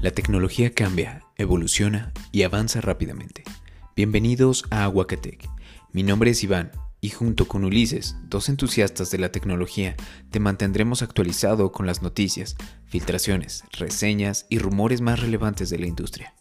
La tecnología cambia, evoluciona y avanza rápidamente. Bienvenidos a Aguacatec. Mi nombre es Iván y junto con Ulises, dos entusiastas de la tecnología, te mantendremos actualizado con las noticias, filtraciones, reseñas y rumores más relevantes de la industria.